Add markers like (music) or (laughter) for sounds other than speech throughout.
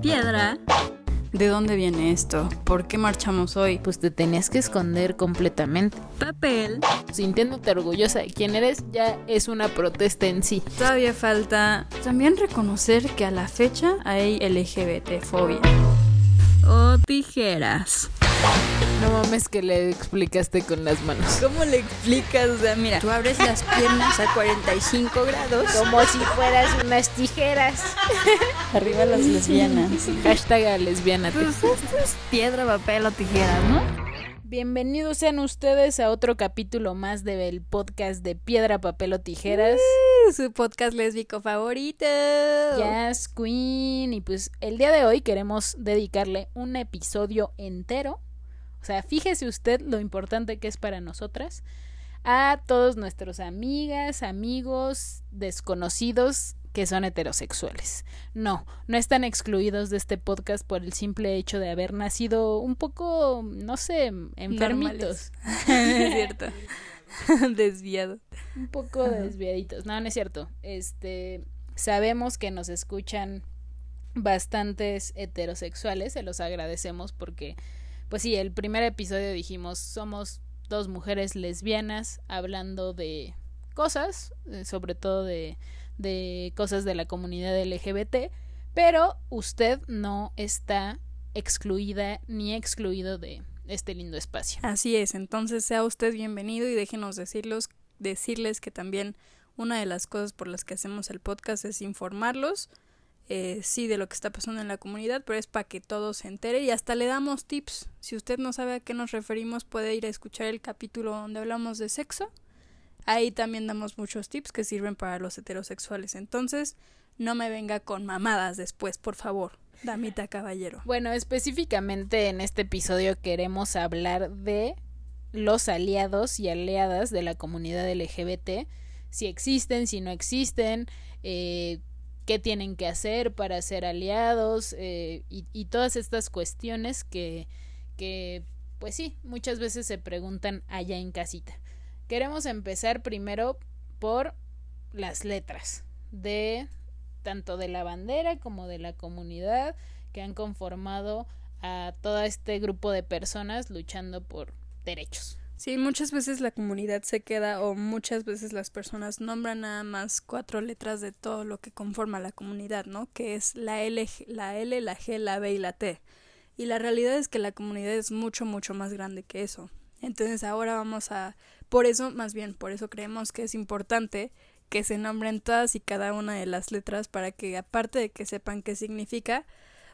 Piedra. ¿De dónde viene esto? ¿Por qué marchamos hoy? Pues te tenías que esconder completamente. Papel. Sintiéndote orgullosa de quién eres, ya es una protesta en sí. Todavía falta también reconocer que a la fecha hay LGBT-fobia. O tijeras. No mames que le explicaste con las manos. ¿Cómo le explicas? O sea, mira, tú abres las piernas a 45 grados. Como si fueras unas tijeras. (laughs) Arriba las lesbianas. Hashtag a lesbiana. Pues esto es piedra, papel o tijeras, ¿no? Bienvenidos sean ustedes a otro capítulo más del podcast de Piedra, Papel o Tijeras. Su podcast lésbico favorito. Jazz Queen. Y pues el día de hoy queremos dedicarle un episodio entero. O sea, fíjese usted lo importante que es para nosotras. A todos nuestros amigas, amigos, desconocidos que son heterosexuales. No, no están excluidos de este podcast por el simple hecho de haber nacido un poco, no sé, enfermitos. (laughs) es cierto. (laughs) Desviado. Un poco desviaditos. No, no es cierto. Este, sabemos que nos escuchan bastantes heterosexuales, se los agradecemos porque, pues sí, el primer episodio dijimos, somos dos mujeres lesbianas hablando de cosas, eh, sobre todo de de cosas de la comunidad LGBT, pero usted no está excluida ni excluido de este lindo espacio. Así es, entonces sea usted bienvenido y déjenos decirlos, decirles que también una de las cosas por las que hacemos el podcast es informarlos, eh, sí, de lo que está pasando en la comunidad, pero es para que todos se entere y hasta le damos tips. Si usted no sabe a qué nos referimos, puede ir a escuchar el capítulo donde hablamos de sexo Ahí también damos muchos tips que sirven para los heterosexuales. Entonces, no me venga con mamadas después, por favor. Damita (laughs) caballero. Bueno, específicamente en este episodio queremos hablar de los aliados y aliadas de la comunidad LGBT, si existen, si no existen, eh, qué tienen que hacer para ser aliados eh, y, y, todas estas cuestiones que, que, pues sí, muchas veces se preguntan allá en casita. Queremos empezar primero por las letras de tanto de la bandera como de la comunidad que han conformado a todo este grupo de personas luchando por derechos. Sí, muchas veces la comunidad se queda o muchas veces las personas nombran nada más cuatro letras de todo lo que conforma la comunidad, ¿no? Que es la L, la L, la G, la B y la T. Y la realidad es que la comunidad es mucho, mucho más grande que eso. Entonces ahora vamos a por eso, más bien, por eso creemos que es importante que se nombren todas y cada una de las letras para que aparte de que sepan qué significa,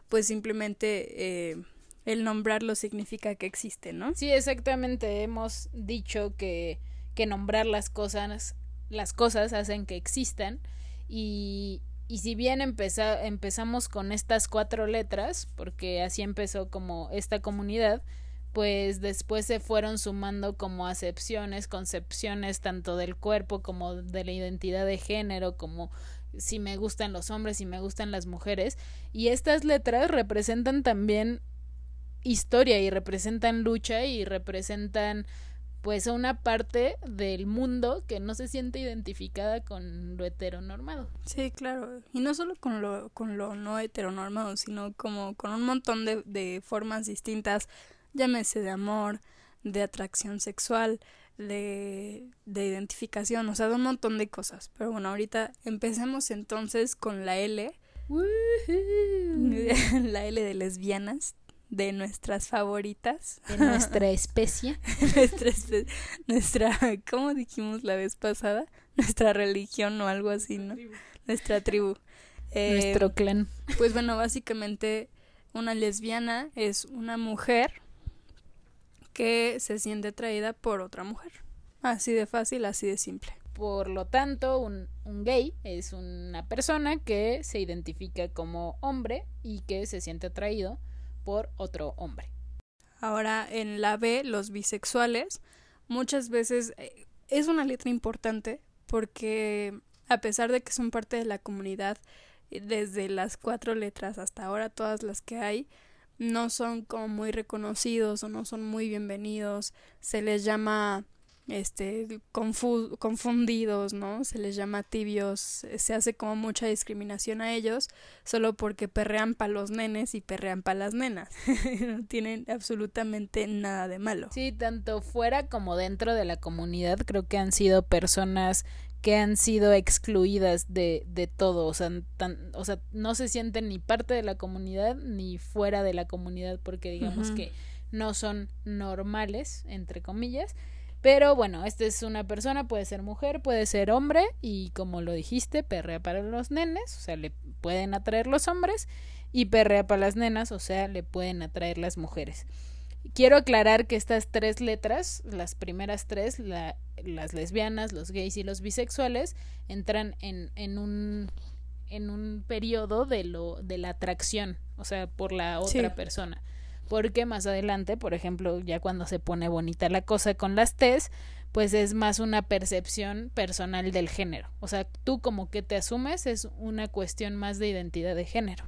pues simplemente eh, el nombrarlo significa que existe, ¿no? Sí, exactamente. Hemos dicho que, que nombrar las cosas, las cosas hacen que existan y, y si bien empezamos con estas cuatro letras, porque así empezó como esta comunidad, pues después se fueron sumando como acepciones, concepciones tanto del cuerpo como de la identidad de género, como si me gustan los hombres, si me gustan las mujeres. Y estas letras representan también historia y representan lucha y representan pues una parte del mundo que no se siente identificada con lo heteronormado. Sí, claro. Y no solo con lo, con lo no heteronormado, sino como con un montón de, de formas distintas llámese de amor, de atracción sexual, de, de identificación, o sea, de un montón de cosas. Pero bueno, ahorita empecemos entonces con la L. (laughs) la L de lesbianas, de nuestras favoritas. De nuestra (laughs) especie. nuestra, especie, nuestra, ¿cómo dijimos la vez pasada? Nuestra religión o algo así, ¿no? Nuestra tribu. Nuestro clan. Pues bueno, básicamente una lesbiana es una mujer que se siente atraída por otra mujer. Así de fácil, así de simple. Por lo tanto, un, un, gay es una persona que se identifica como hombre y que se siente atraído por otro hombre. Ahora, en la B, los bisexuales, muchas veces eh, es una letra importante porque a pesar de que son parte de la comunidad, eh, desde las cuatro letras hasta ahora todas las que hay, no son como muy reconocidos o no son muy bienvenidos, se les llama este confu confundidos, ¿no? Se les llama tibios, se hace como mucha discriminación a ellos solo porque perrean para los nenes y perrean para las nenas. (laughs) no tienen absolutamente nada de malo. Sí, tanto fuera como dentro de la comunidad creo que han sido personas que han sido excluidas de, de todo, o sea, tan, o sea, no se sienten ni parte de la comunidad ni fuera de la comunidad porque digamos que no son normales, entre comillas, pero bueno, esta es una persona, puede ser mujer, puede ser hombre y como lo dijiste, perrea para los nenes, o sea, le pueden atraer los hombres y perrea para las nenas, o sea, le pueden atraer las mujeres. Quiero aclarar que estas tres letras, las primeras tres, la, las lesbianas, los gays y los bisexuales, entran en, en un en un periodo de lo de la atracción, o sea, por la otra persona porque más adelante, por ejemplo, ya cuando se pone bonita la cosa con las T's, pues es más una percepción personal del género. O sea, tú como que te asumes es una cuestión más de identidad de género.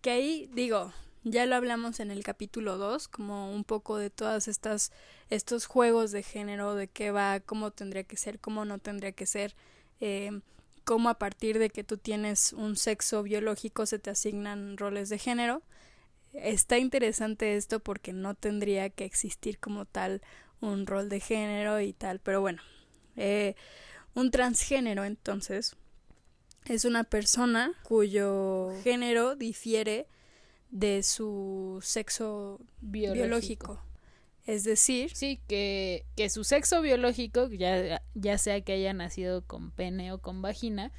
Que ahí digo, ya lo hablamos en el capítulo 2, como un poco de todas estas estos juegos de género, de qué va, cómo tendría que ser, cómo no tendría que ser, eh, cómo a partir de que tú tienes un sexo biológico se te asignan roles de género está interesante esto porque no tendría que existir como tal un rol de género y tal, pero bueno, eh, un transgénero entonces es una persona cuyo género difiere de su sexo biológico. Es decir, sí, que, que su sexo biológico, ya, ya sea que haya nacido con pene o con vagina,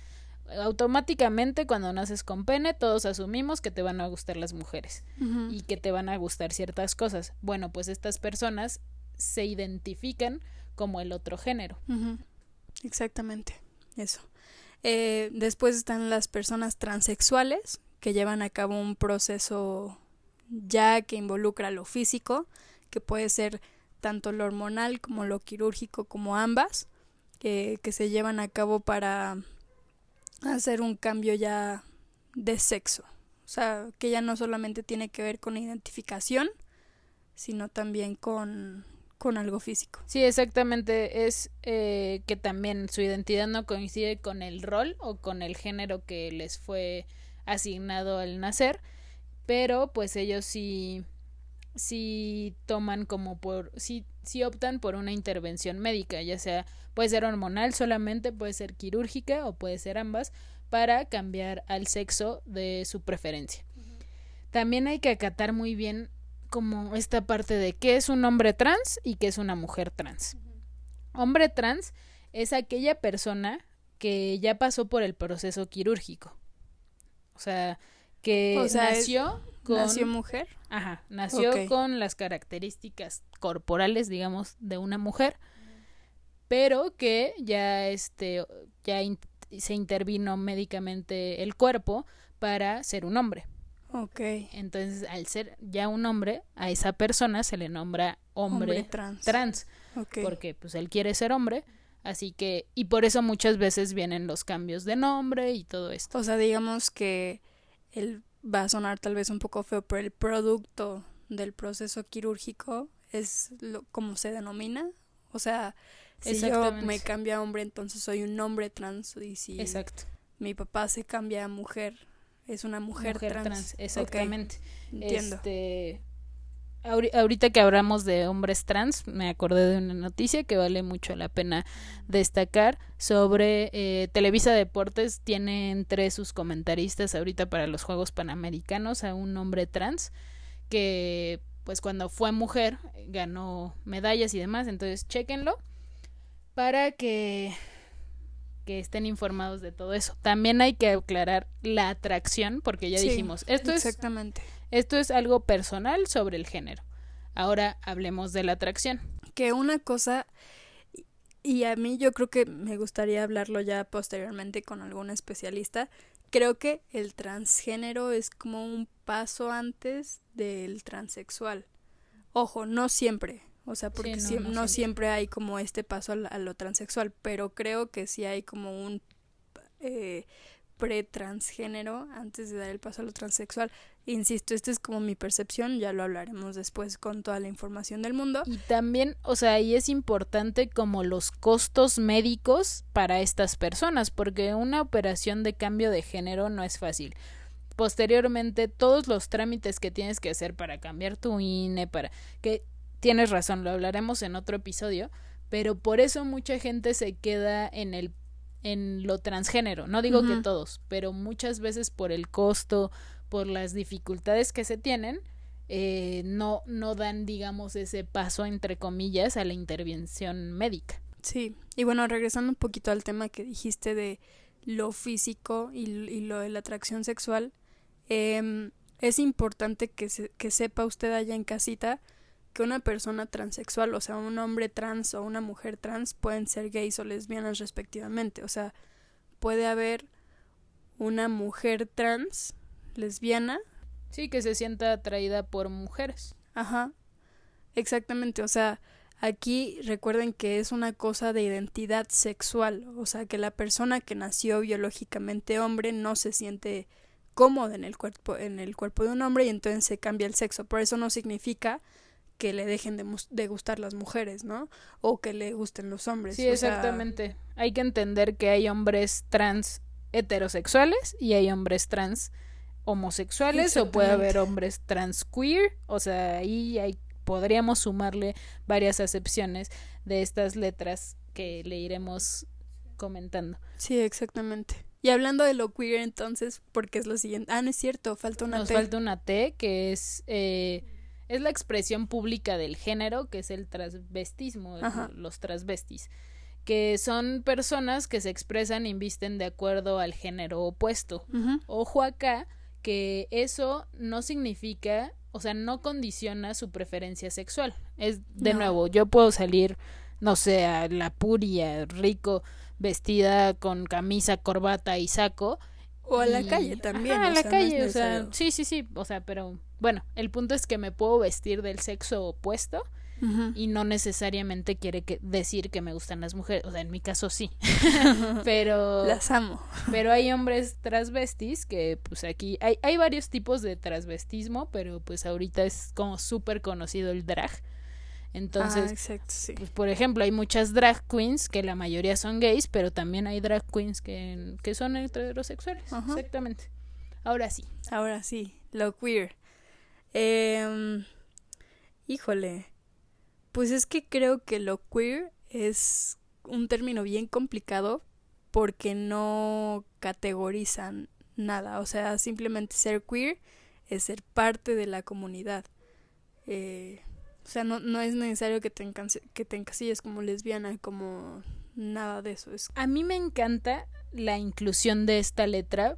automáticamente cuando naces con pene todos asumimos que te van a gustar las mujeres y que te van a gustar ciertas cosas. Bueno, pues estas personas se identifican como el otro género. Exactamente, eso. Eh, después están las personas transexuales que llevan a cabo un proceso ya que involucra lo físico, que puede ser tanto lo hormonal como lo quirúrgico como ambas, que se llevan a cabo para hacer un cambio ya de sexo. O sea, que ya no solamente tiene que ver con identificación, sino también con, con algo físico. Sí, exactamente. Es eh, que también su identidad no coincide con el rol o con el género que les fue asignado al nacer, pero pues ellos sí, sí toman como por, sí, sí optan por una intervención médica, ya sea Puede ser hormonal solamente, puede ser quirúrgica o puede ser ambas para cambiar al sexo de su preferencia. También hay que acatar muy bien como esta parte de qué es un hombre trans y qué es una mujer trans. Hombre trans es aquella persona que ya pasó por el proceso quirúrgico. O sea, que nació con... ¿Nació mujer? Ajá, nació con las características corporales, digamos, de una mujer pero que ya este ya se intervino médicamente el cuerpo para ser un hombre. Ok. Entonces, al ser ya un hombre, a esa persona se le nombra hombre, trans. trans Porque pues él quiere ser hombre, así que y por eso muchas veces vienen los cambios de nombre y todo esto. O sea, digamos que él va a sonar tal vez un poco feo, pero el producto del proceso quirúrgico es lo como se denomina, o sea, si yo me cambio a hombre, entonces soy un hombre trans. Y si Exacto. mi papá se cambia a mujer, es una mujer, trans. Exactamente. Entiendo. Este, ahorita que hablamos de hombres trans, me acordé de una noticia que vale mucho la pena destacar sobre eh, Televisa Deportes tiene entre sus comentaristas ahorita para los Juegos Panamericanos a un hombre trans que pues cuando fue mujer ganó medallas y demás, entonces chéquenlo para que, que estén informados de todo eso. También hay que aclarar la atracción, porque ya dijimos, esto exactamente. es esto es algo personal sobre el género. Ahora hablemos de la atracción. Que una cosa y a mí yo creo que me gustaría hablarlo ya posteriormente con algún especialista. Creo que el transgénero es como un paso antes del transexual. Ojo, no siempre. O sea, porque no, siempre hay como este paso a, lo transexual, pero creo que sí hay como un eh, pre-transgénero antes de dar el paso a lo transexual. Insisto, esta es como mi percepción, ya lo hablaremos después con toda la información del mundo. Y también, o sea, ahí es importante como los costos médicos para estas personas, porque una operación de cambio de género no es fácil. Posteriormente, todos los trámites que tienes que hacer para cambiar tu INE, para que tienes razón, lo hablaremos en otro episodio, pero por eso mucha gente se queda en el en lo transgénero. No digo que todos, pero muchas veces por el costo, por las dificultades que se tienen, eh, no, no dan, digamos, ese paso, entre comillas, a la intervención médica. Sí, y bueno, regresando un poquito al tema que dijiste de lo físico y, lo de la atracción sexual, eh, es importante que, se, que sepa usted allá en casita que una persona transexual, o sea, un hombre trans o una mujer trans pueden ser gays o lesbianas respectivamente. O sea, puede haber una mujer trans lesbiana. Sí, que se sienta atraída por mujeres. Ajá. Exactamente, o sea, aquí recuerden que es una cosa de identidad sexual, o sea, que la persona que nació biológicamente hombre no se siente cómoda en el cuerpo en el cuerpo de un hombre y entonces se cambia el sexo. Por eso no significa que le dejen de, de, gustar las mujeres, ¿no? O que le gusten los hombres. Sí, exactamente. Hay que entender que hay hombres trans heterosexuales y hay hombres trans homosexuales o puede haber hombres trans queer, o sea, ahí hay, podríamos sumarle varias acepciones de estas letras que le iremos comentando. Sí, exactamente. Y hablando de lo queer entonces, porque es lo siguiente. Ah, no es cierto, falta una Nos T. falta una T que es eh, es la expresión pública del género, que es el transvestismo, Ajá. los transvestis, que son personas que se expresan y visten de acuerdo al género opuesto. Ojo acá, que eso no significa, o sea, no condiciona su preferencia sexual. Es, de No. nuevo, yo puedo salir, no sé, a la puria, rico, vestida con camisa, corbata y saco. O a la y- calle también. Ajá, a la sea, no es calle, o sea, sí, sí, sí, o sea, pero bueno, el punto es que me puedo vestir del sexo opuesto Y no necesariamente quiere que decir que me gustan las mujeres, o sea, en mi caso sí. (laughs) pero Las amo. pero hay hombres transvestis que pues aquí hay hay varios tipos de transvestismo, pero pues ahorita es como súper conocido el drag. Entonces, ah, exacto, sí. pues por ejemplo, hay muchas drag queens que la mayoría son gays, pero también hay drag queens que, que son heterosexuales. Ajá. Exactamente. Ahora sí. Ahora sí, lo queer. Em, híjole. Pues es que creo que lo queer es un término bien complicado porque no categorizan nada. O sea, simplemente ser queer es ser parte de la comunidad. Eh, o sea, no, no es necesario que te, que te encasilles como lesbiana, como nada de eso. Es A mí me encanta la inclusión de esta letra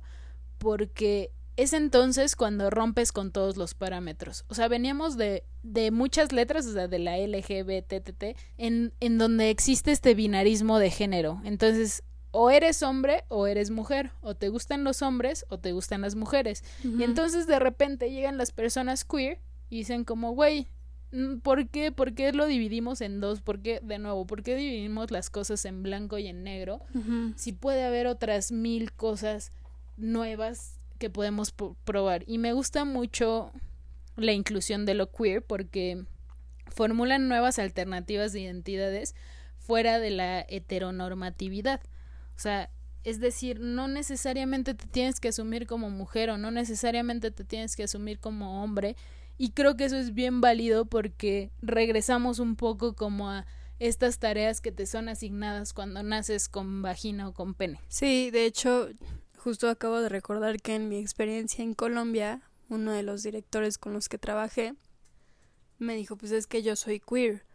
porque es entonces cuando rompes con todos los parámetros. O sea, veníamos de, de muchas letras, o sea, de la LGBTT, en, en donde existe este binarismo de género. Entonces, o eres hombre o eres mujer, o te gustan los hombres o te gustan las mujeres. Y entonces de repente llegan las personas queer y dicen como, güey, mm, ¿por qué? ¿Por qué lo dividimos en dos? ¿Por qué, de nuevo, por qué dividimos las cosas en blanco y en negro? Si puede haber otras mil cosas nuevas que podemos po- probar. Y me gusta mucho la inclusión de lo queer porque formulan nuevas alternativas de identidades fuera de la heteronormatividad. O sea, es decir, no necesariamente te tienes que asumir como mujer o no necesariamente te tienes que asumir como hombre. Y creo que eso es bien válido porque regresamos un poco como a estas tareas que te son asignadas cuando naces con vagina o con pene. Sí, de hecho, justo acabo de recordar que en mi experiencia en Colombia, uno de los directores con los que trabajé me dijo, pues es que yo soy queer,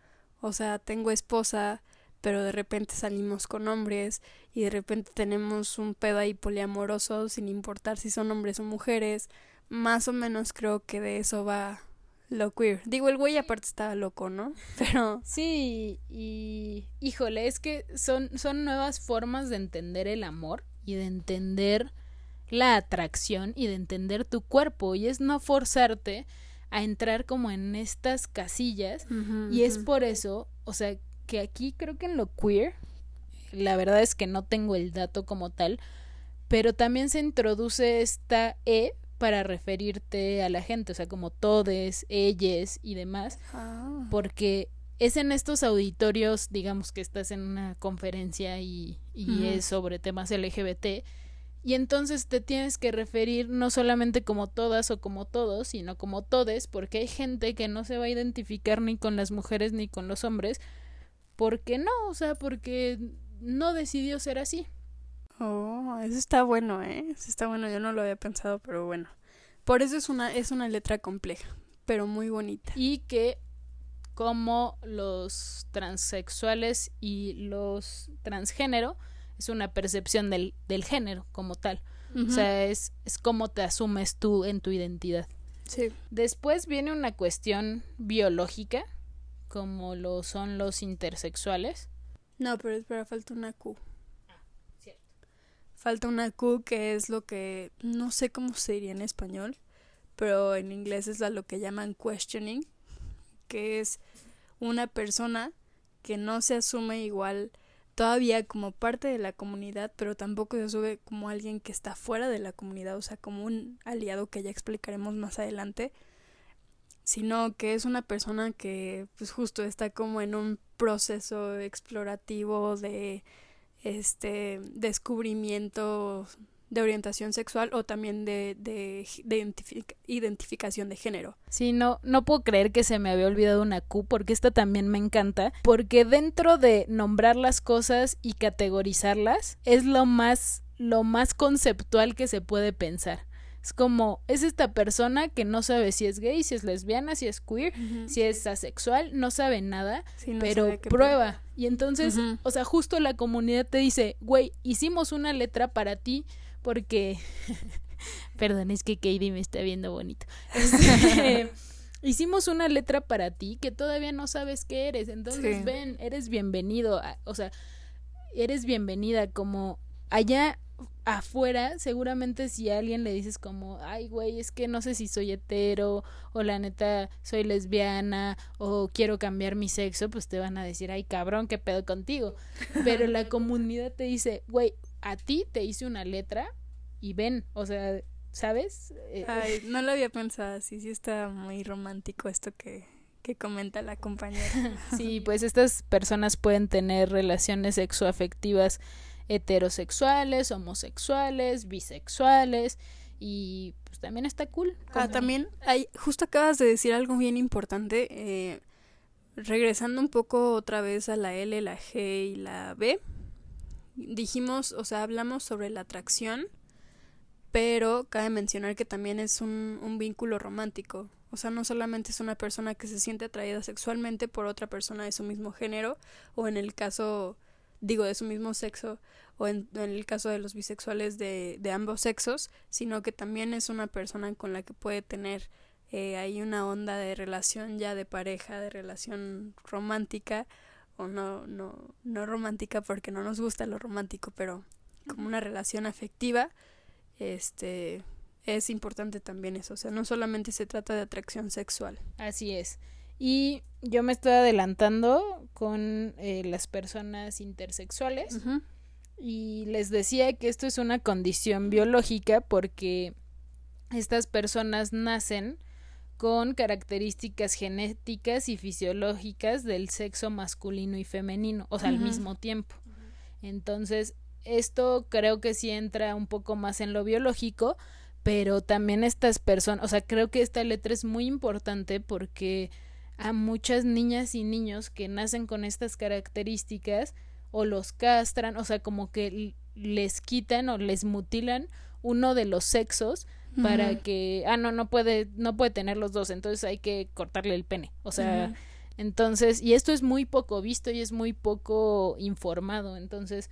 o sea, tengo esposa, pero de repente salimos con hombres y de repente tenemos un pedo ahí poliamoroso sin importar si son hombres o mujeres, más o menos creo que de eso va lo queer. Digo, el güey aparte estaba loco, ¿no? (laughs) Pero Sí, y híjole, es que son, son nuevas formas de entender el amor y de entender la atracción y de entender tu cuerpo. Y es no forzarte a entrar como en estas casillas. Y es por eso, o sea, que aquí creo que en lo queer, la verdad es que no tengo el dato como tal, pero también se introduce esta E para referirte a la gente, o sea, como todes, ellas y demás, Ah. porque es en estos auditorios, digamos que estás en una conferencia y, y es sobre temas LGBT, y entonces te tienes que referir no solamente como todas o como todos, sino como todes, porque hay gente que no se va a identificar ni con las mujeres ni con los hombres, porque no, o sea, porque no decidió ser así. Oh, eso está bueno, ¿eh? Eso está bueno, yo no lo había pensado, pero bueno. Por eso es una, es una letra compleja, pero muy bonita. y que como los transexuales y los transgénero es una percepción del, del género como tal. O sea, es, es cómo te asumes tú en tu identidad. sí. Después viene una cuestión biológica, como lo son los intersexuales. No, pero espera, falta una Q. cierto. Falta una Q que es lo que no sé cómo se diría en español, pero en inglés es a lo que llaman questioning, que es una persona que no se asume igual todavía como parte de la comunidad, pero tampoco se asume como alguien que está fuera de la comunidad, o sea, como un aliado que ya explicaremos más adelante, sino que es una persona que pues justo está como en un proceso explorativo de este descubrimiento de orientación sexual o también de, de, de identific- identificación de género. Sí, no, no puedo creer que se me había olvidado una Q, porque esta también me encanta, porque dentro de nombrar las cosas y categorizarlas es lo más, lo más conceptual que se puede pensar. Es como, es esta persona que no sabe si es gay, si es lesbiana, si es queer, si es asexual, no sabe nada, Sí, no pero sabe prueba. Y entonces, o sea, justo la comunidad te dice, güey, hicimos una letra para ti porque... (laughs) Perdón, es que Katie me está viendo bonito. (laughs) Este, (laughs) hicimos una letra para ti que todavía no sabes qué eres. Entonces, Sí. ven, eres bienvenido. a- o sea, eres bienvenida como allá afuera, seguramente si a alguien le dices como, ay, güey, es que no sé si soy hetero, o la neta soy lesbiana, o quiero cambiar mi sexo, pues te van a decir, ay, cabrón, qué pedo contigo. Pero la comunidad te dice, güey, a ti te hice una letra y ven, o sea, ¿sabes? Eh, Ay, (laughs) no lo había pensado así, sí está muy romántico esto que, que comenta la compañera. (laughs) Sí, pues estas personas pueden tener relaciones sexoafectivas heterosexuales, homosexuales, bisexuales y pues también está cool. Ah, también hay, justo acabas de decir algo bien importante, eh, regresando un poco otra vez a la L, la G y la B, dijimos, o sea, hablamos sobre la atracción, pero cabe mencionar que también es un, un vínculo romántico. O sea, no solamente es una persona que se siente atraída sexualmente por otra persona de su mismo género, o en el caso, digo, de su mismo sexo, o en, el caso de los bisexuales de, de ambos sexos, sino que también es una persona con la que puede tener eh, ahí una onda de relación ya de pareja, de relación romántica, o no, no, no romántica porque no nos gusta lo romántico, pero como una relación afectiva, este es importante también eso, o sea, no solamente se trata de atracción sexual. Así es. Y yo me estoy adelantando con eh, las personas intersexuales y les decía que esto es una condición biológica porque estas personas nacen con características genéticas y fisiológicas del sexo masculino y femenino, o sea, al mismo tiempo. Entonces, esto creo que sí entra un poco más en lo biológico, pero también estas personas, o sea, creo que esta letra es muy importante porque a muchas niñas y niños que nacen con estas características o los castran, o sea, como que les quitan o les mutilan uno de los sexos para que ah no no puede no puede tener los dos, entonces hay que cortarle el pene. O sea, entonces, y esto es muy poco visto y es muy poco informado, entonces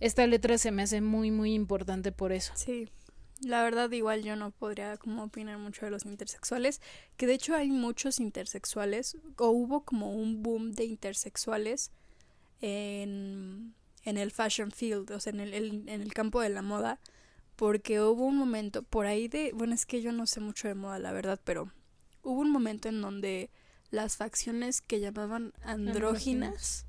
esta letra se me hace muy muy importante por eso. Sí, la verdad igual yo no podría como opinar mucho de los intersexuales, que de hecho hay muchos intersexuales, o hubo como un boom de intersexuales en, en el fashion field, o sea, en el, el- en el campo de la moda, porque hubo un momento por ahí de, bueno, es que yo no sé mucho de moda, la verdad, pero hubo un momento en donde las facciones que llamaban andróginas, Andróginas.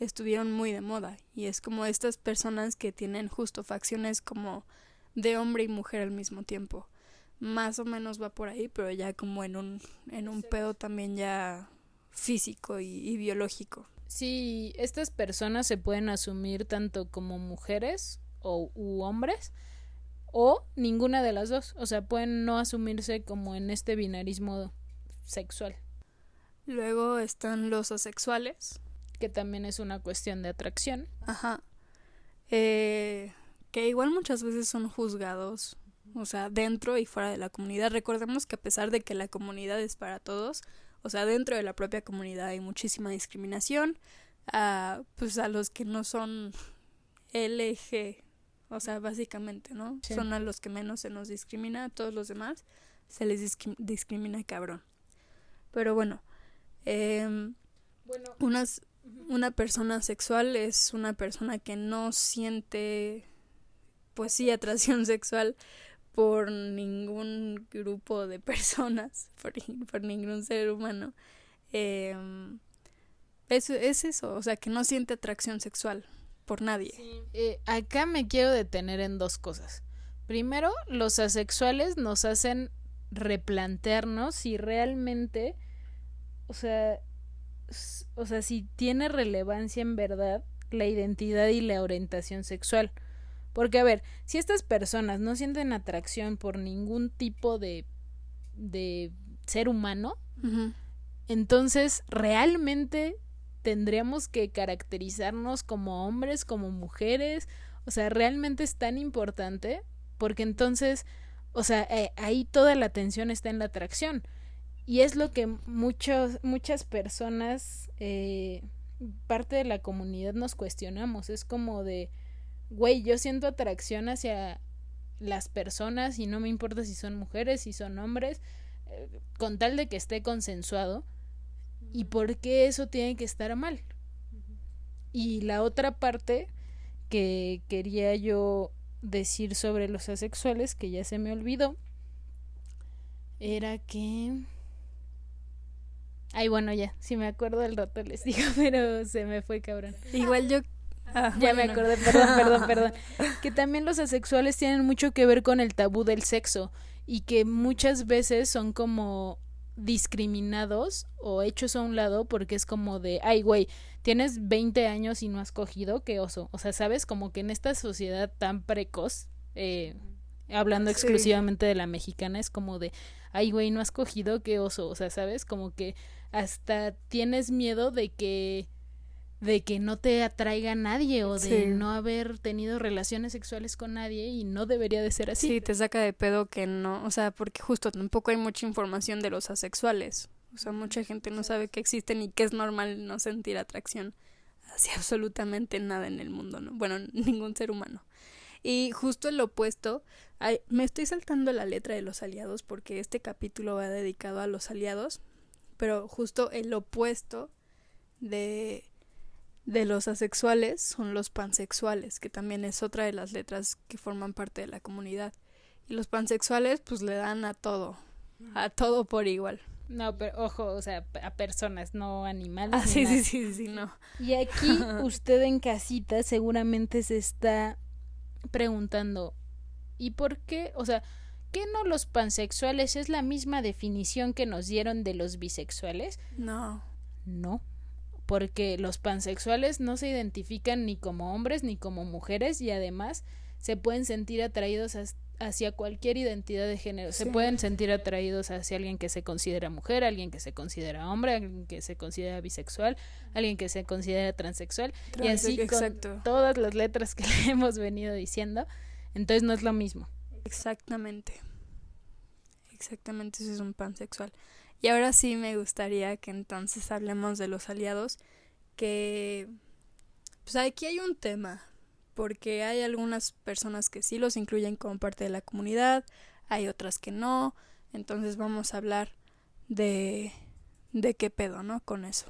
estuvieron muy de moda y es como estas personas que tienen justo facciones como de hombre y mujer al mismo tiempo. Más o menos va por ahí, pero ya como en un, en un pedo también ya físico y, biológico. Sí, estas personas se pueden asumir tanto como mujeres o u hombres o ninguna de las dos, o sea, pueden no asumirse como en este binarismo sexual. Luego están los asexuales, que también es una cuestión de atracción. Ajá. Eh, que igual muchas veces son juzgados, o sea, dentro y fuera de la comunidad. Recordemos que a pesar de que la comunidad es para todos, o sea, dentro de la propia comunidad hay muchísima discriminación, a, pues a los que no son LG, o sea, básicamente, ¿no? Son a los que menos se nos discrimina, a todos los demás se les discrimina cabrón. Pero bueno, eh, bueno unas, una persona sexual es una persona que no siente pues sí, atracción (laughs) sexual por ningún grupo de personas, (laughs) por, ningún ser humano. Eh, es, es, eso, o sea, que no siente atracción sexual por nadie. Eh, acá me quiero detener en dos cosas. Primero, los asexuales nos hacen replantearnos si realmente, o sea, o sea, si tiene relevancia en verdad la identidad y la orientación sexual. Porque, a ver, si estas personas no sienten atracción por ningún tipo de, de ser humano, entonces realmente tendríamos que caracterizarnos como hombres, como mujeres. O sea, realmente es tan importante porque entonces, o sea, eh, ahí toda la atención está en la atracción. Y es lo que muchos, muchas personas, eh, parte de la comunidad nos cuestionamos. Es como de, güey, yo siento atracción hacia las personas y no me importa si son mujeres, si son hombres, eh, con tal de que esté consensuado. ¿Y por qué eso tiene que estar mal? Y la otra parte que quería yo decir sobre los asexuales, que ya se me olvidó, era que... Ay, bueno, ya, si me acuerdo del rato les (laughs) digo, pero se me fue cabrón. Igual yo Ah, ya me acordé, perdón, perdón, (laughs) perdón. Que también los asexuales tienen mucho que ver con el tabú del sexo y que muchas veces son como discriminados o hechos a un lado porque es como de, ay, güey, tienes 20 años y no has cogido, qué oso. O sea, sabes, como que en esta sociedad tan precoz, eh, hablando exclusivamente de la mexicana, es como de, ay, güey, no has cogido, qué oso. O sea, sabes, como que hasta tienes miedo de que de que no te atraiga nadie o de no haber tenido relaciones sexuales con nadie y no debería de ser así. Sí, te saca de pedo que no, o sea, porque justo tampoco hay mucha información de los asexuales. O sea, mucha gente no sabe que existen y que es normal no sentir atracción hacia (laughs) absolutamente nada en el mundo, ¿no? Bueno, ningún ser humano. Y justo el opuesto, me estoy saltando la letra de los aliados porque este capítulo va dedicado a los aliados, pero justo el opuesto de de los asexuales son los pansexuales, que también es otra de las letras que forman parte de la comunidad. Y los pansexuales pues le dan a todo, a todo por igual. No, pero ojo, o sea, a personas, no animales. Ah, sí, sí, sí, sí, no. Y aquí (laughs) usted en casita seguramente se está preguntando, ¿y por qué? O sea, ¿qué no los pansexuales es la misma definición que nos dieron de los bisexuales? No. No porque los pansexuales no se identifican ni como hombres ni como mujeres y además se pueden sentir atraídos hacia cualquier identidad de género. Se pueden sentir atraídos hacia alguien que se considera mujer, alguien que se considera hombre, alguien que se considera bisexual, alguien que se considera transexual y así con todas las letras que (laughs) le hemos venido diciendo. Entonces no es lo mismo. Exactamente. Exactamente, eso es un pansexual. Y ahora sí me gustaría que entonces hablemos de los aliados, que pues aquí hay un tema, porque hay algunas personas que sí los incluyen como parte de la comunidad, hay otras que no, entonces vamos a hablar de de qué pedo, ¿no? Con eso.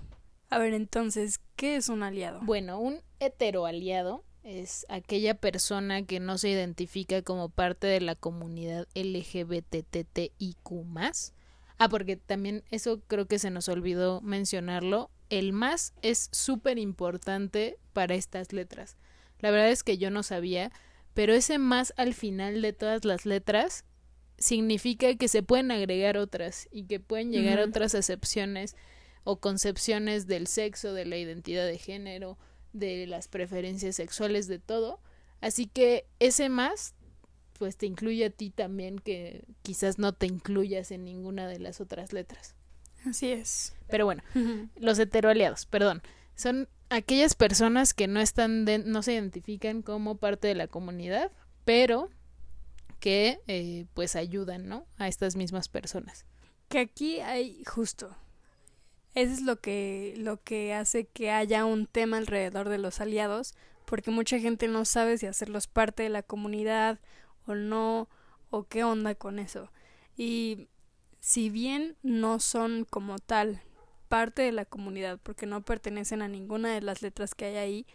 A ver, entonces, ¿qué es un aliado? Bueno, un heteroaliado es aquella persona que no se identifica como parte de la comunidad LGBTTIQ+, Ah, porque también eso creo que se nos olvidó mencionarlo. el más es súper importante para estas letras. La verdad es que yo no sabía, pero ese más al final de todas las letras significa que se pueden agregar otras y que pueden llegar a otras acepciones o concepciones del sexo, de la identidad de género, de las preferencias sexuales, de todo. Así que ese más, pues te incluye a ti también, que quizás no te incluyas en ninguna de las otras letras. Así es. Pero bueno, los heteroaliados, perdón, son aquellas personas que no están, no se identifican como parte de la comunidad, pero que eh, pues ayudan, ¿no? A estas mismas personas. Que aquí hay justo. Eso es lo que, lo que hace que haya un tema alrededor de los aliados, porque mucha gente no sabe si hacerlos parte de la comunidad o no, o qué onda con eso. Y si bien no son como tal parte de la comunidad, porque no pertenecen a ninguna de las letras que hay ahí,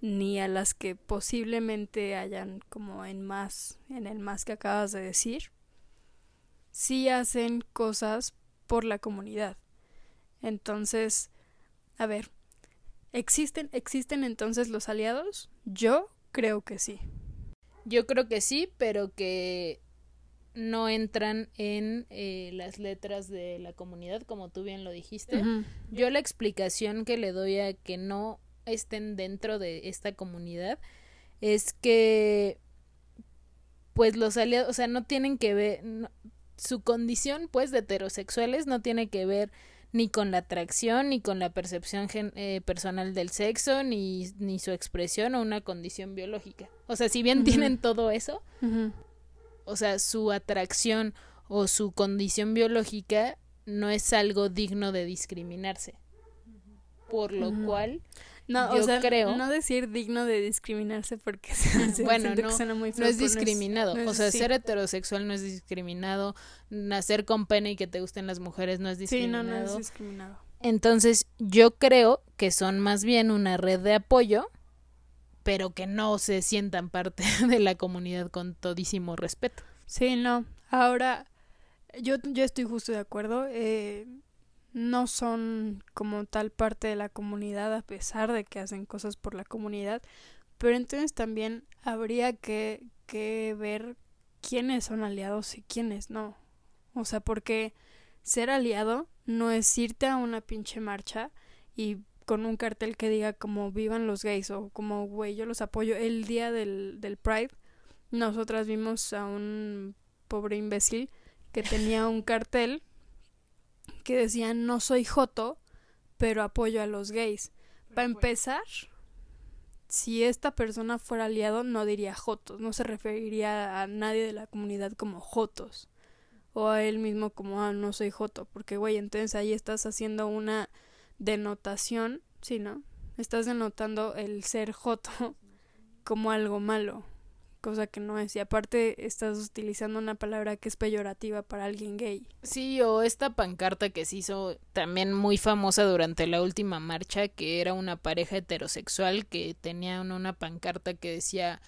ni a las que posiblemente hayan como en más, en el más que acabas de decir, sí hacen cosas por la comunidad. Entonces, a ver, ¿existen, existen entonces los aliados? Yo creo que sí. Yo creo que sí, pero que no entran en eh, las letras de la comunidad, como tú bien lo dijiste. Yo la explicación que le doy a que no estén dentro de esta comunidad es que pues los aliados, o sea, no tienen que ver su condición pues de heterosexuales no tiene que ver ni con la atracción, ni con la percepción eh, personal del sexo, ni, ni su expresión o una condición biológica. O sea, si bien tienen todo eso, o sea, su atracción o su condición biológica no es algo digno de discriminarse. Por lo cual no, o sea, creo. No decir digno de discriminarse porque (laughs) bueno, no, muy no es discriminado. o sea, ser heterosexual no es discriminado. Nacer con pene y que te gusten las mujeres no es discriminado. Sí, no, no es discriminado. Entonces, yo creo que son más bien una red de apoyo, pero que no se sientan parte (laughs) de la comunidad con todísimo respeto. Sí, no. Ahora, yo, yo estoy justo de acuerdo. Eh, no son como tal parte de la comunidad a pesar de que hacen cosas por la comunidad, pero entonces también habría que, que ver quiénes son aliados y quiénes no. O sea, porque ser aliado no es irte a una pinche marcha y con un cartel que diga como vivan los gays o como güey yo los apoyo el día del, del Pride nosotras vimos a un pobre imbécil que tenía un cartel que decían no soy joto, pero apoyo a los gays. Para empezar, si esta persona fuera aliado, no diría jotos, no se referiría a nadie de la comunidad como jotos. O a él mismo como, ah, no soy joto, porque, güey, entonces ahí estás haciendo una denotación, ¿sí, no? Estás denotando el ser joto (laughs) como algo malo cosa que no es. Y aparte estás utilizando una palabra que es peyorativa para alguien gay. Sí, o esta pancarta que se hizo también muy famosa durante la última marcha, que era una pareja heterosexual que tenía una pancarta que decía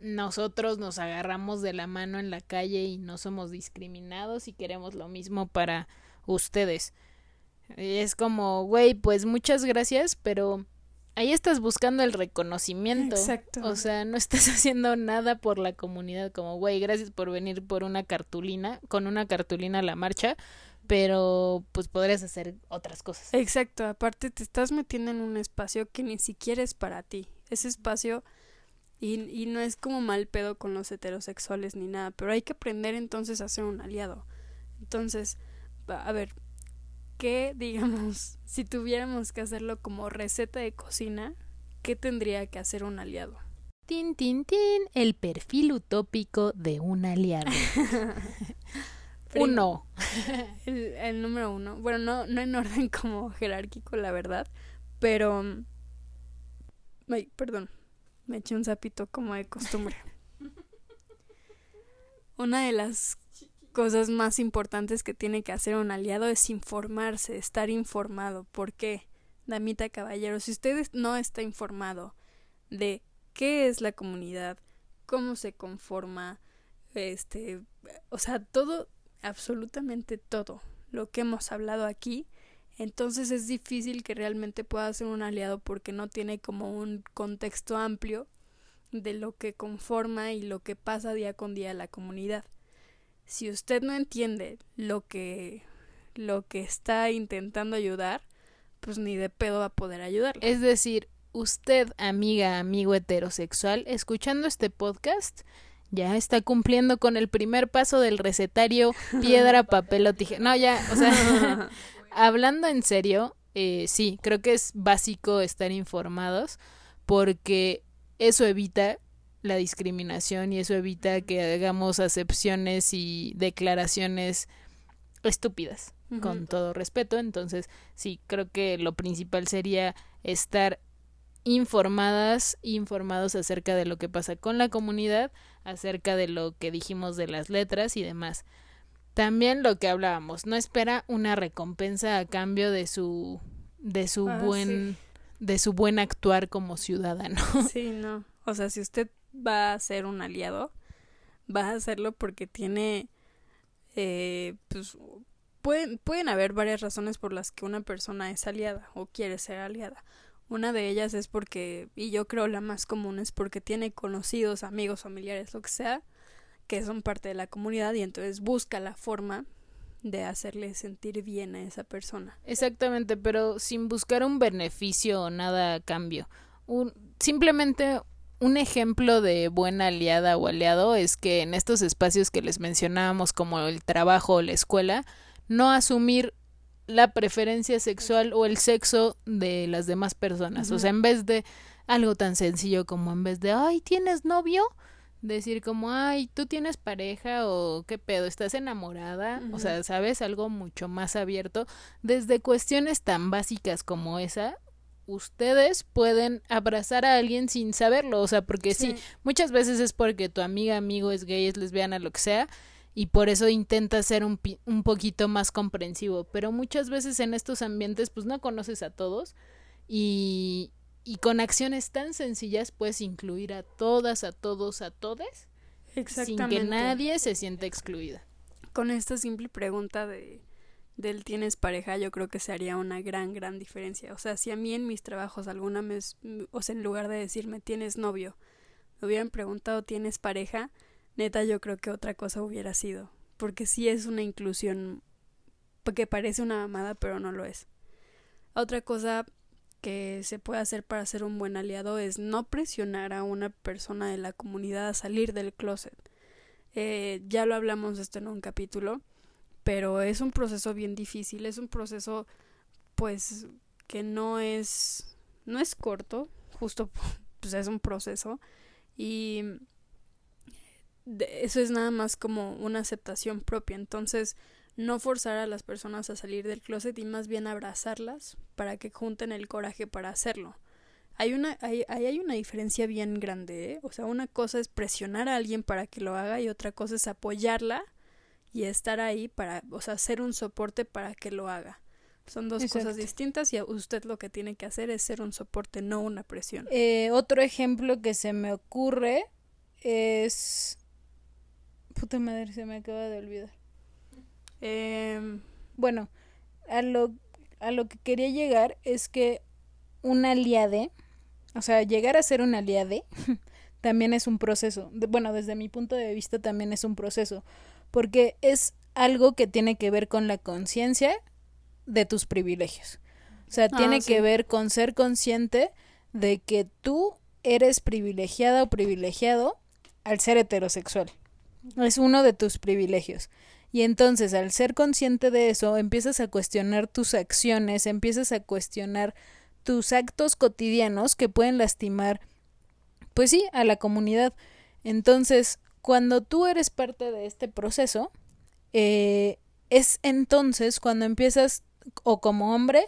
nosotros nos agarramos de la mano en la calle y no somos discriminados y queremos lo mismo para ustedes. Es como, güey, pues muchas gracias, pero ahí estás buscando el reconocimiento. Exacto. O sea, no estás (laughs) haciendo nada por la comunidad, como, güey, gracias por venir por una cartulina, con una cartulina a la marcha, pero pues podrías hacer otras cosas. Exacto, aparte te estás metiendo en un espacio que ni siquiera es para ti. Ese espacio, y, y no es como mal pedo con los heterosexuales ni nada, pero hay que aprender entonces a ser un aliado. Entonces, a ver, que, digamos, (laughs) si tuviéramos que hacerlo como receta de cocina, ¿qué tendría que hacer un aliado? Tin, tin, tin, el perfil utópico de un aliado. (laughs) uno. (laughs) El, número uno. Bueno, no, no en orden como jerárquico, la verdad, pero... Ay, perdón, me eché un zapito como de costumbre. Una de las cosas más importantes que tiene que hacer un aliado es informarse, estar informado. ¿Por qué? Damita caballero, si usted no está informado de qué es la comunidad, cómo se conforma, este, o sea, todo, absolutamente todo lo que hemos hablado aquí, Entonces es difícil que realmente pueda ser un aliado porque no tiene como un contexto amplio de lo que conforma y lo que pasa día con día la comunidad. Si usted no entiende lo que lo que está intentando ayudar, pues ni de pedo va a poder ayudar. Es decir, usted, amiga, amigo heterosexual, escuchando este podcast, ya está cumpliendo con el primer paso del recetario (laughs) piedra, papel o tijera. No, ya, o sea, (laughs) hablando en serio, eh, sí, creo que es básico estar informados porque eso evita la discriminación y eso evita que hagamos acepciones y declaraciones estúpidas, con todo respeto. Entonces, sí, creo que lo principal sería estar informadas, informados acerca de lo que pasa con la comunidad, acerca de lo que dijimos de las letras y demás. También lo que hablábamos, no espera una recompensa a cambio de su de su Ah, buen de su buen actuar como ciudadano. Sí, no. O sea, si usted va a ser un aliado, va a hacerlo porque tiene, eh, pues, pueden, pueden haber varias razones por las que una persona es aliada o quiere ser aliada. Una de ellas es porque, y yo creo la más común, es porque tiene conocidos, amigos, familiares, lo que sea, que son parte de la comunidad y entonces busca la forma de hacerle sentir bien a esa persona. Exactamente, pero sin buscar un beneficio o nada a cambio. Simplemente un ejemplo de buena aliada o aliado es que en estos espacios que les mencionábamos como el trabajo o la escuela, no asumir la preferencia sexual o el sexo de las demás personas. O sea, en vez de algo tan sencillo como en vez de, ay, ¿tienes novio? Decir como, ay, tú tienes pareja o qué pedo, estás enamorada. O sea, ¿sabes? Algo mucho más abierto. Desde cuestiones tan básicas como esa, ustedes pueden abrazar a alguien sin saberlo, o sea, porque sí. Sí. muchas veces es porque tu amiga, amigo es gay, es lesbiana, lo que sea, y por eso intenta ser un, un poquito más comprensivo, pero muchas veces en estos ambientes pues no conoces a todos y, y con acciones tan sencillas puedes incluir a todas, a todos, a todes, sin que nadie se sienta excluida. Con esta simple pregunta de del tienes pareja, yo creo que se haría una gran, gran diferencia. O sea, si a mí en mis trabajos alguna vez, o sea, en lugar de decirme tienes novio, me hubieran preguntado tienes pareja, neta yo creo que otra cosa hubiera sido. Porque sí es una inclusión que parece una mamada, pero no lo es. Otra cosa que se puede hacer para ser un buen aliado es no presionar a una persona de la comunidad a salir del closet. Eh, ya lo hablamos esto en un capítulo, pero es un proceso bien difícil, es un proceso pues que no es no es corto, justo (laughs) pues es un proceso y eso es nada más como una aceptación propia, entonces no forzar a las personas a salir del closet y más bien abrazarlas para que junten el coraje para hacerlo. Hay una, hay, hay una diferencia bien grande, ¿eh? O sea, una cosa es presionar a alguien para que lo haga y otra cosa es apoyarla y estar ahí para, o sea, ser un soporte para que lo haga. Son dos Exacto. cosas distintas y usted lo que tiene que hacer es ser un soporte, no una presión. Eh, otro ejemplo que se me ocurre es... Puta madre, se me acaba de olvidar. Em, Bueno, a lo, a lo que quería llegar es que un aliade, o sea, llegar a ser un aliade (laughs) también es un proceso. De- bueno, desde mi punto de vista también es un proceso, porque es algo que tiene que ver con la conciencia de tus privilegios. O sea, Ah, tiene sí. que ver con ser consciente de que tú eres privilegiada o privilegiado al ser heterosexual. Es uno de tus privilegios. Y entonces, al ser consciente de eso, empiezas a cuestionar tus acciones, empiezas a cuestionar tus actos cotidianos que pueden lastimar, pues sí, a la comunidad. Entonces, cuando tú eres parte de este proceso, eh, es entonces cuando empiezas, o como hombre,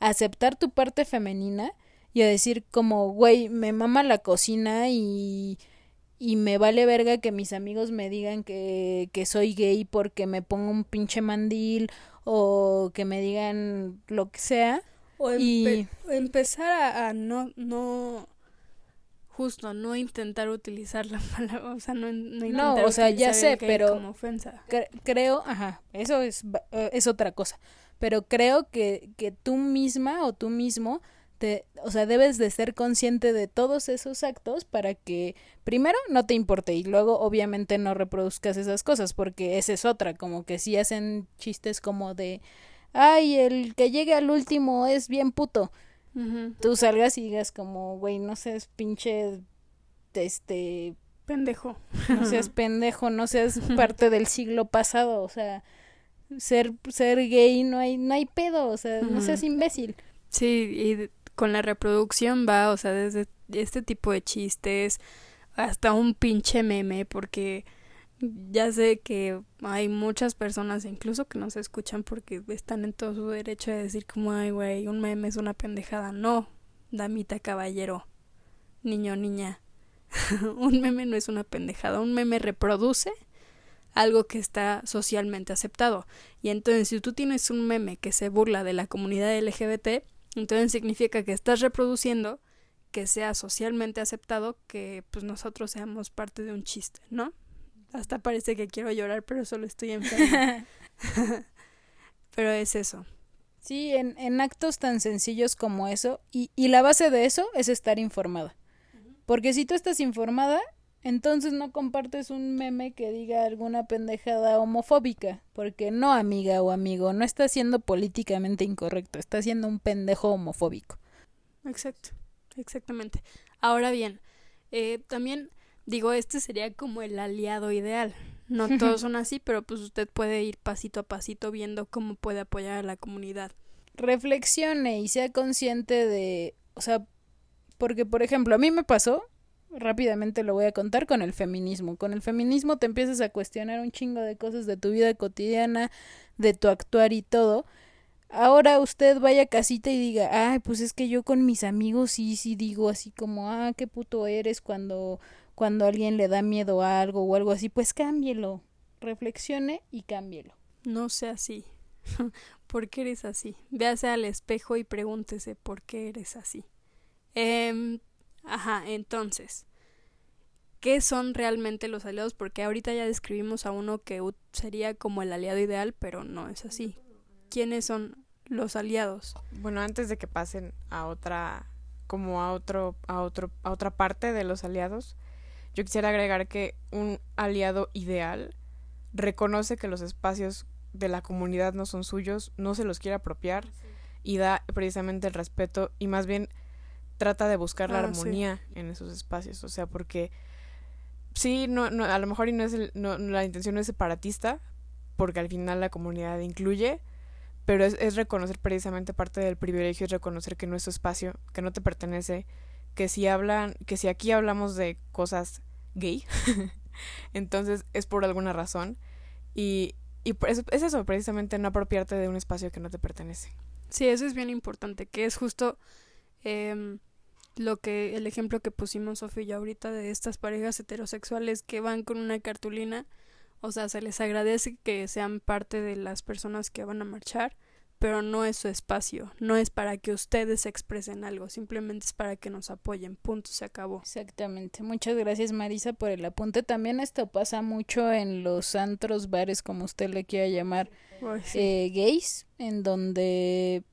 a aceptar tu parte femenina y a decir como, güey, me mama la cocina y y me vale verga que mis amigos me digan que, que soy gay porque me pongo un pinche mandil o que me digan lo que sea. o Y- empe- empezar a, a no, no, justo, no intentar utilizar la (laughs) palabra, o sea, no, no intentar o sea, ya sé, pero- como ofensa. Cre- creo, ajá, eso es, eh, es otra cosa. pero creo que, que tú misma o tú mismo te, o sea, debes de ser consciente de todos esos actos para que primero no te importe y luego obviamente no reproduzcas esas cosas porque esa es otra, como que si hacen chistes como de, ay, el que llegue al último es bien puto. Tú salgas y digas como, güey, no seas pinche, este... Pendejo. No seas (laughs) pendejo, no seas parte del siglo pasado, o sea, ser, ser gay no hay, no hay pedo, o sea, no seas imbécil. Sí, y con la reproducción va, o sea, desde este tipo de chistes hasta un pinche meme, porque ya sé que hay muchas personas, incluso que no se escuchan porque están en todo su derecho de decir como, ay, güey, un meme es una pendejada. No, damita, caballero, niño, niña. (laughs) un meme no es una pendejada, un meme reproduce algo que está socialmente aceptado. Y entonces, si tú tienes un meme que se burla de la comunidad LGBT, entonces significa que estás reproduciendo que sea socialmente aceptado que pues nosotros seamos parte de un chiste, ¿no? Hasta parece que quiero llorar, pero solo estoy enferma. (laughs) pero es eso. Sí, en, en, actos tan sencillos como eso, y, y la base de eso es estar informada. Porque si tú estás informada, entonces no compartes un meme que diga alguna pendejada homofóbica, porque no, amiga o amigo, no está siendo políticamente incorrecto, está siendo un pendejo homofóbico. Exacto, exactamente. Ahora bien, eh, también digo, este sería como el aliado ideal. No todos son así, pero pues usted puede ir pasito a pasito viendo cómo puede apoyar a la comunidad. Reflexione y sea consciente de, o sea, porque por ejemplo, a mí me pasó rápidamente lo voy a contar con el feminismo. Con el feminismo te empiezas a cuestionar un chingo de cosas de tu vida cotidiana, de tu actuar y todo. Ahora usted vaya a casita y diga, ay, pues es que yo con mis amigos sí, sí digo así como, ah, qué puto eres cuando, cuando alguien le da miedo a algo o algo así, pues cámbielo, reflexione y cámbielo. No sea así. (laughs) ¿Por qué eres así? Véase al espejo y pregúntese por qué eres así. Eh, Ajá, entonces, ¿qué son realmente los aliados? Porque ahorita ya describimos a uno que sería como el aliado ideal, pero no es así. ¿Quiénes son los aliados? Bueno, antes de que pasen a otra como a otro a otro a otra parte de los aliados, yo quisiera agregar que un aliado ideal reconoce que los espacios de la comunidad no son suyos, no se los quiere apropiar y da precisamente el respeto y más bien trata de buscar la armonía en esos espacios, o sea, porque sí, no, no, a lo mejor y no es no, la intención no es separatista, porque al final la comunidad incluye, pero es, es, reconocer precisamente parte del privilegio, es reconocer que no es su espacio, que no te pertenece, que si hablan, que si aquí hablamos de cosas gay, (laughs) entonces es por alguna razón, y, y es, es eso, precisamente no apropiarte de un espacio que no te pertenece. Sí, eso es bien importante, que es justo eh, lo que el ejemplo que pusimos Sofía y ahorita de estas parejas heterosexuales que van con una cartulina, o sea, se les agradece que sean parte de las personas que van a marchar, pero no es su espacio, no es para que ustedes expresen algo, simplemente es para que nos apoyen, punto, se acabó. Exactamente, muchas gracias Marisa por el apunte. También esto pasa mucho en los antros, bares, como usted le quiera llamar, eh, gays, en donde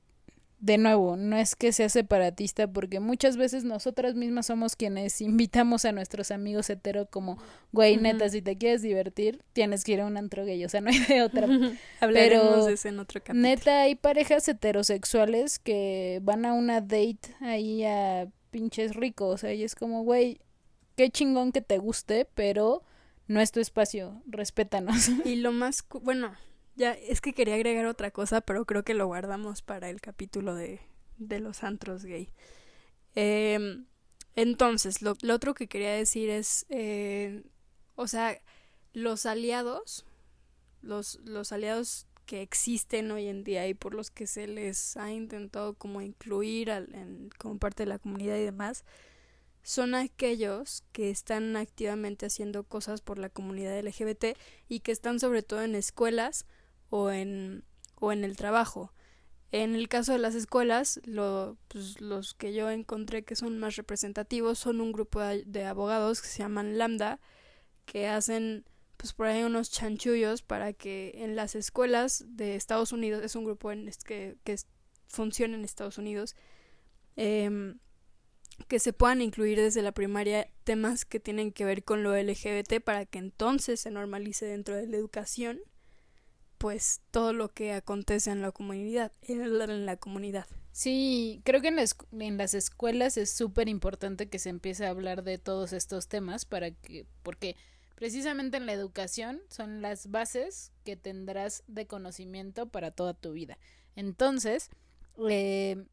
de nuevo, no es que sea separatista porque muchas veces nosotras mismas somos quienes (laughs) invitamos a nuestros amigos hetero como, güey, neta, si te quieres divertir, tienes que ir a un antro gay, o sea, no hay de otra. Hablaremos de eso en otro capítulo. Neta, hay parejas heterosexuales que van a una date ahí a pinches ricos, o sea, y es como, güey, qué chingón que te guste, pero no es tu espacio, respétanos. Y lo más, bueno, ya, es que quería agregar otra cosa, pero creo que lo guardamos para el capítulo de, de los antros gay. Eh, entonces, lo, otro que quería decir es, eh, o sea, los aliados, los, los aliados que existen hoy en día y por los que se les ha intentado como incluir al, como parte de la comunidad y demás, son aquellos que están activamente haciendo cosas por la comunidad LGBT y que están sobre todo en escuelas o en, o en el trabajo. En el caso de las escuelas, lo, pues, los que yo encontré que son más representativos son un grupo de abogados que se llaman Lambda, que hacen pues por ahí unos chanchullos para que en las escuelas de Estados Unidos, es un grupo que, que funciona en Estados Unidos, eh, que se puedan incluir desde la primaria temas que tienen que ver con lo LGBT para que entonces se normalice dentro de la educación pues todo lo que acontece en la comunidad en la comunidad sí creo que en, en las escuelas es súper importante que se empiece a hablar de todos estos temas para que porque precisamente en la educación son las bases que tendrás de conocimiento para toda tu vida entonces eh,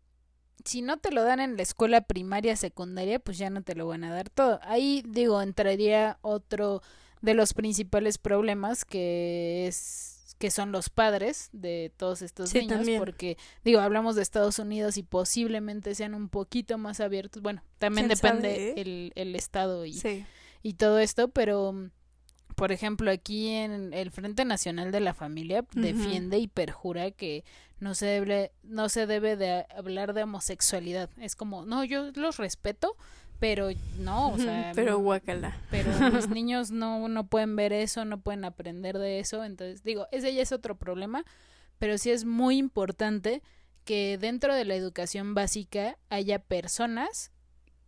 si no te lo dan en la escuela primaria, secundaria, pues ya no te lo van a dar todo. Ahí digo, entraría otro de los principales problemas que es que son los padres de todos estos niños porque digo hablamos de Estados Unidos y posiblemente sean un poquito más abiertos. Bueno también depende el, el estado y, y todo esto pero por ejemplo, aquí en el Frente Nacional de la Familia defiende y perjura que no se debe, no se debe de hablar de homosexualidad. Es como, no, yo los respeto, pero no, o sea, pero guacala. Pero los (laughs) niños no, no pueden ver eso, no pueden aprender de eso, entonces digo, ese ya es otro problema, pero sí es muy importante que dentro de la educación básica haya personas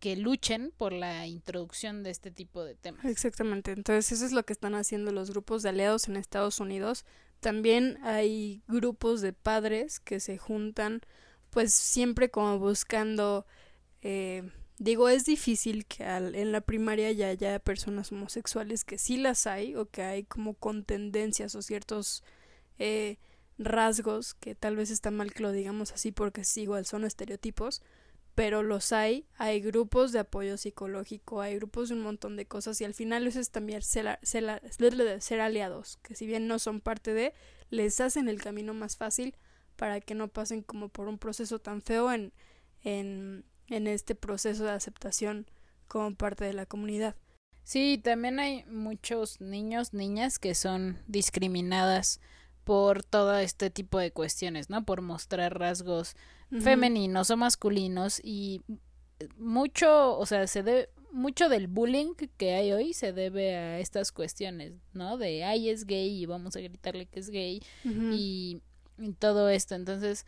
que luchen por la introducción de este tipo de temas. Exactamente, entonces eso es lo que están haciendo los grupos de aliados en Estados Unidos. También hay grupos de padres que se juntan, pues siempre como buscando, eh, digo, es difícil que en la primaria ya haya personas homosexuales, que sí las hay, o que hay como con tendencias o ciertos eh, rasgos, que tal vez está mal que lo digamos así porque sí, igual son estereotipos, pero los hay, hay grupos de apoyo psicológico, hay grupos de un montón de cosas y al final eso es también ser, ser, ser aliados, que si bien no son parte de, les hacen el camino más fácil para que no pasen como por un proceso tan feo en, en, en este proceso de aceptación como parte de la comunidad. Sí, también hay muchos niños, niñas que son discriminadas por todo este tipo de cuestiones, ¿no? Por mostrar rasgos femeninos o masculinos y mucho, o sea, se debe mucho del bullying que hay hoy se debe a estas cuestiones, ¿no? De ay es gay y vamos a gritarle que es gay y, y, todo esto. Entonces,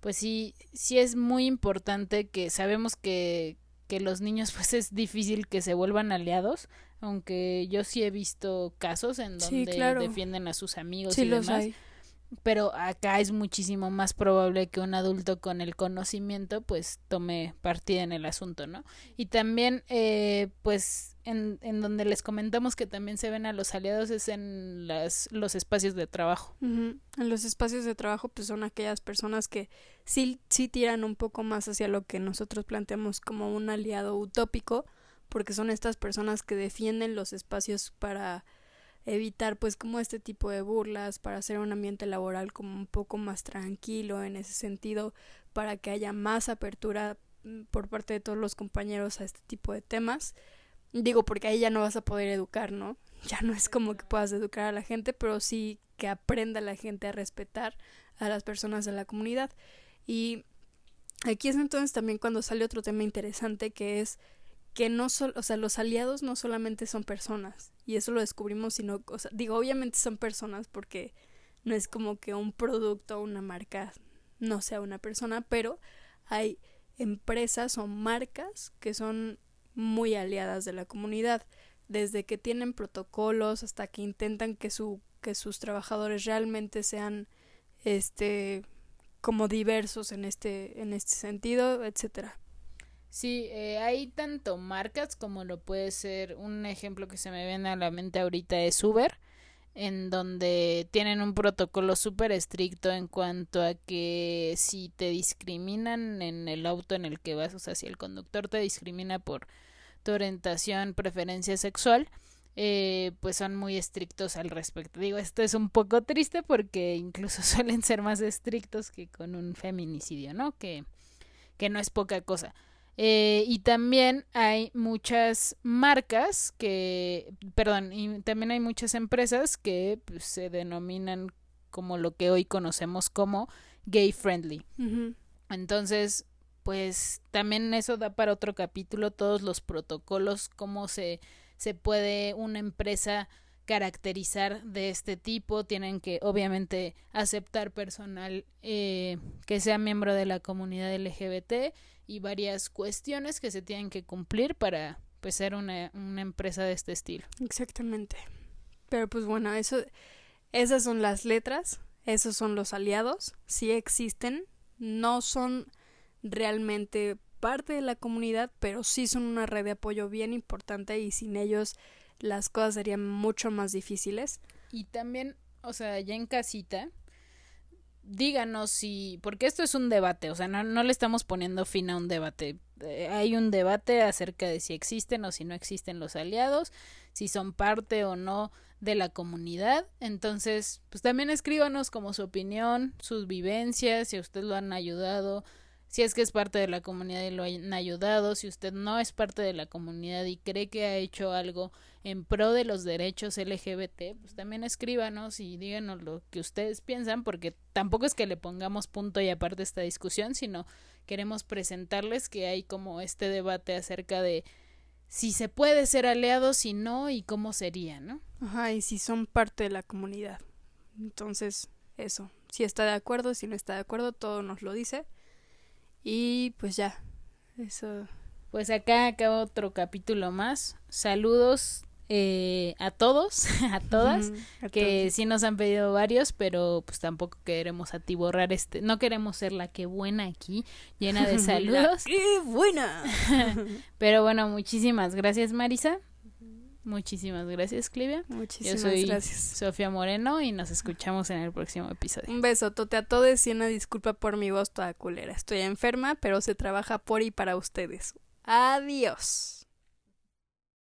pues sí, sí es muy importante que sabemos que, que los niños (laughs) pues es difícil que se vuelvan aliados, aunque yo sí he visto casos en donde defienden a sus amigos y demás pero acá es muchísimo más probable que un adulto con el conocimiento pues tome partida en el asunto, ¿no? Y también eh, pues en, en donde les comentamos que también se ven a los aliados es en las, los espacios de trabajo. En los espacios de trabajo pues son aquellas personas que sí, sí tiran un poco más hacia lo que nosotros planteamos como un aliado utópico, porque son estas personas que defienden los espacios para evitar pues como este tipo de burlas para hacer un ambiente laboral como un poco más tranquilo en ese sentido para que haya más apertura mm, por parte de todos los compañeros a este tipo de temas. Digo porque ahí ya no vas a poder educar no (laughs) ya no es como que puedas educar a la gente pero sí que aprenda la gente a respetar a las personas de la comunidad. Y aquí es entonces también cuando sale otro tema interesante que es que no solo, o sea, los aliados no solamente son personas, y eso lo descubrimos, sino, o sea, digo, obviamente son personas porque no es como que un producto o una marca no sea una persona, pero hay empresas o marcas que son muy aliadas de la comunidad, desde que tienen protocolos hasta que intentan que su que sus trabajadores realmente sean este como diversos en este en este sentido, etcétera. Sí, eh, hay tanto marcas como lo puede ser un ejemplo que se me viene a la mente ahorita es Uber, en donde tienen un protocolo súper estricto en cuanto a que si te discriminan en el auto en el que vas, o sea, si el conductor te discrimina por tu orientación, preferencia sexual, eh, pues son muy estrictos al respecto. Digo, esto es un poco triste porque incluso (laughs) suelen ser más estrictos que con un feminicidio, ¿no? Que, que no es poca cosa. Eh, y también hay muchas marcas que, perdón, y también hay muchas empresas que pues, se denominan como lo que hoy conocemos como gay friendly. Entonces, pues también eso da para otro capítulo todos los protocolos, cómo se, se puede una empresa caracterizar de este tipo, tienen que obviamente aceptar personal eh, que sea miembro de la comunidad LGBT y varias cuestiones que se tienen que cumplir para pues ser una, una empresa de este estilo. Exactamente. Pero pues bueno, eso, esas son las letras, esos son los aliados, sí existen, no son realmente parte de la comunidad, pero sí son una red de apoyo bien importante y sin ellos las cosas serían mucho más difíciles. Y también, o sea, ya en casita, díganos si, porque esto es un debate, o sea, no, no le estamos poniendo fin a un debate. Eh, hay un debate acerca de si existen o si no existen los aliados, si son parte o no de la comunidad. Entonces, pues también escríbanos como su opinión, sus vivencias, si a usted lo han ayudado, si es que es parte de la comunidad y lo han ayudado, si usted no es parte de la comunidad y cree que ha hecho algo en pro de los derechos LGBT, pues también escríbanos y díganos lo que ustedes piensan, porque tampoco es que le pongamos punto y aparte esta discusión, sino queremos presentarles que hay como este debate acerca de si se puede ser aliado, si no y cómo sería, ¿no? Ajá, y si son parte de la comunidad. Entonces, eso. Si está de acuerdo, si no está de acuerdo, todo nos lo dice. Y pues ya, eso. Pues acá acaba otro capítulo más. Saludos eh, a todos, (laughs) a todas, a que todos. sí nos han pedido varios, pero pues tampoco queremos atiborrar este, no queremos ser la que buena aquí, llena de (laughs) saludos. ¡Qué buena! (laughs) pero bueno, muchísimas gracias Marisa. Muchísimas gracias, Clivia. Yo Muchísimas soy gracias. Sofía Moreno y nos escuchamos en el próximo episodio. Un besotote a todos y una disculpa por mi voz toda culera. Estoy enferma, pero se trabaja por y para ustedes. Adiós.